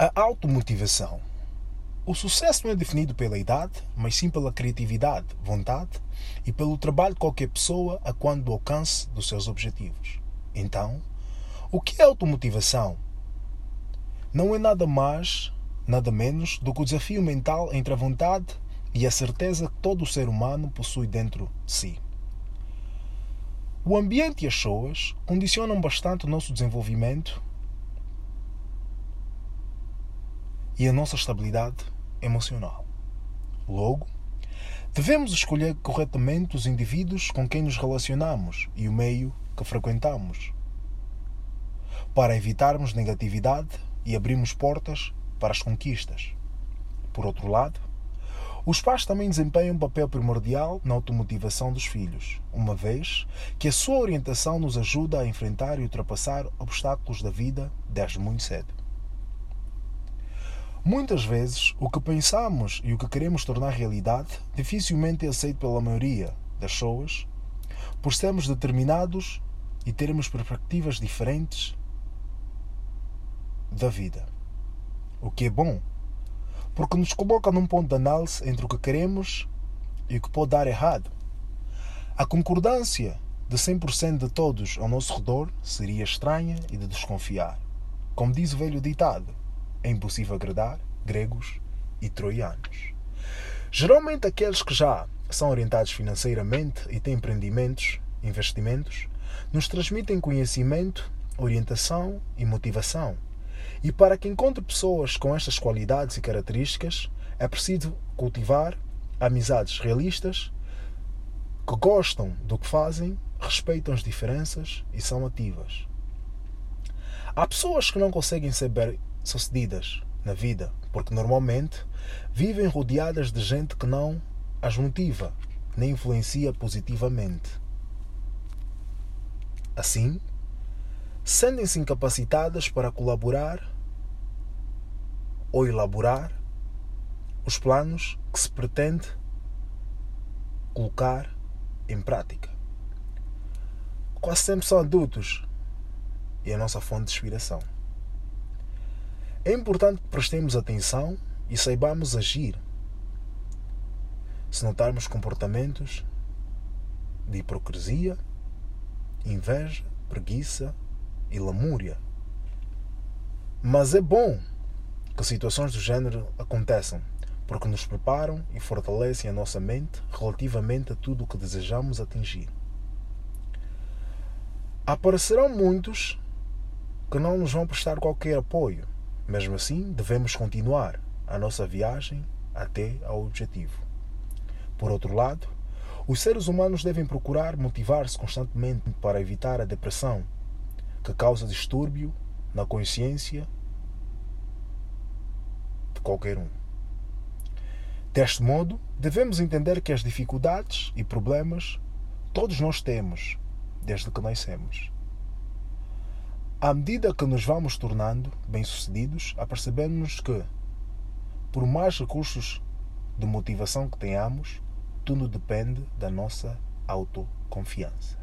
A automotivação. O sucesso não é definido pela idade, mas sim pela criatividade, vontade e pelo trabalho de qualquer pessoa a quando do alcance dos seus objetivos. Então, o que é automotivação? Não é nada mais, nada menos do que o desafio mental entre a vontade e a certeza que todo ser humano possui dentro de si. O ambiente e as pessoas condicionam bastante o nosso desenvolvimento e a nossa estabilidade emocional. Logo, devemos escolher corretamente os indivíduos com quem nos relacionamos e o meio que frequentamos, para evitarmos negatividade e abrirmos portas para as conquistas. Por outro lado, os pais também desempenham um papel primordial na automotivação dos filhos, uma vez que a sua orientação nos ajuda a enfrentar e ultrapassar obstáculos da vida desde muito cedo. Muitas vezes, o que pensamos e o que queremos tornar realidade dificilmente é aceito pela maioria das pessoas, por sermos determinados e termos perspectivas diferentes da vida. O que é bom, porque nos coloca num ponto de análise entre o que queremos e o que pode dar errado. A concordância de 100% de todos ao nosso redor seria estranha e de desconfiar. Como diz o velho ditado, é impossível agradar gregos e troianos. Geralmente, aqueles que já são orientados financeiramente e têm empreendimentos, investimentos, nos transmitem conhecimento, orientação e motivação. E para que encontre pessoas com estas qualidades e características, é preciso cultivar amizades realistas que gostam do que fazem, respeitam as diferenças e são ativas. Há pessoas que não conseguem ser bem-sucedidas na vida, porque normalmente vivem rodeadas de gente que não as motiva nem influencia positivamente. Assim, sentem-se incapacitadas para colaborar ou elaborar os planos que se pretende colocar em prática. Quase sempre são adultos e a nossa fonte de inspiração. É importante que prestemos atenção e saibamos agir. Se notarmos comportamentos de hipocrisia, inveja, preguiça e lamúria. Mas é bom que situações do género aconteçam, porque nos preparam e fortalecem a nossa mente relativamente a tudo o que desejamos atingir. Aparecerão muitos que não nos vão prestar qualquer apoio mesmo assim, devemos continuar a nossa viagem até ao objetivo. Por outro lado, os seres humanos devem procurar motivar-se constantemente para evitar a depressão, que causa distúrbio na consciência de qualquer um. Deste modo, devemos entender que as dificuldades e problemas todos nós temos desde que nascemos à medida que nos vamos tornando bem-sucedidos, apercebemos que, por mais recursos de motivação que tenhamos, tudo depende da nossa autoconfiança.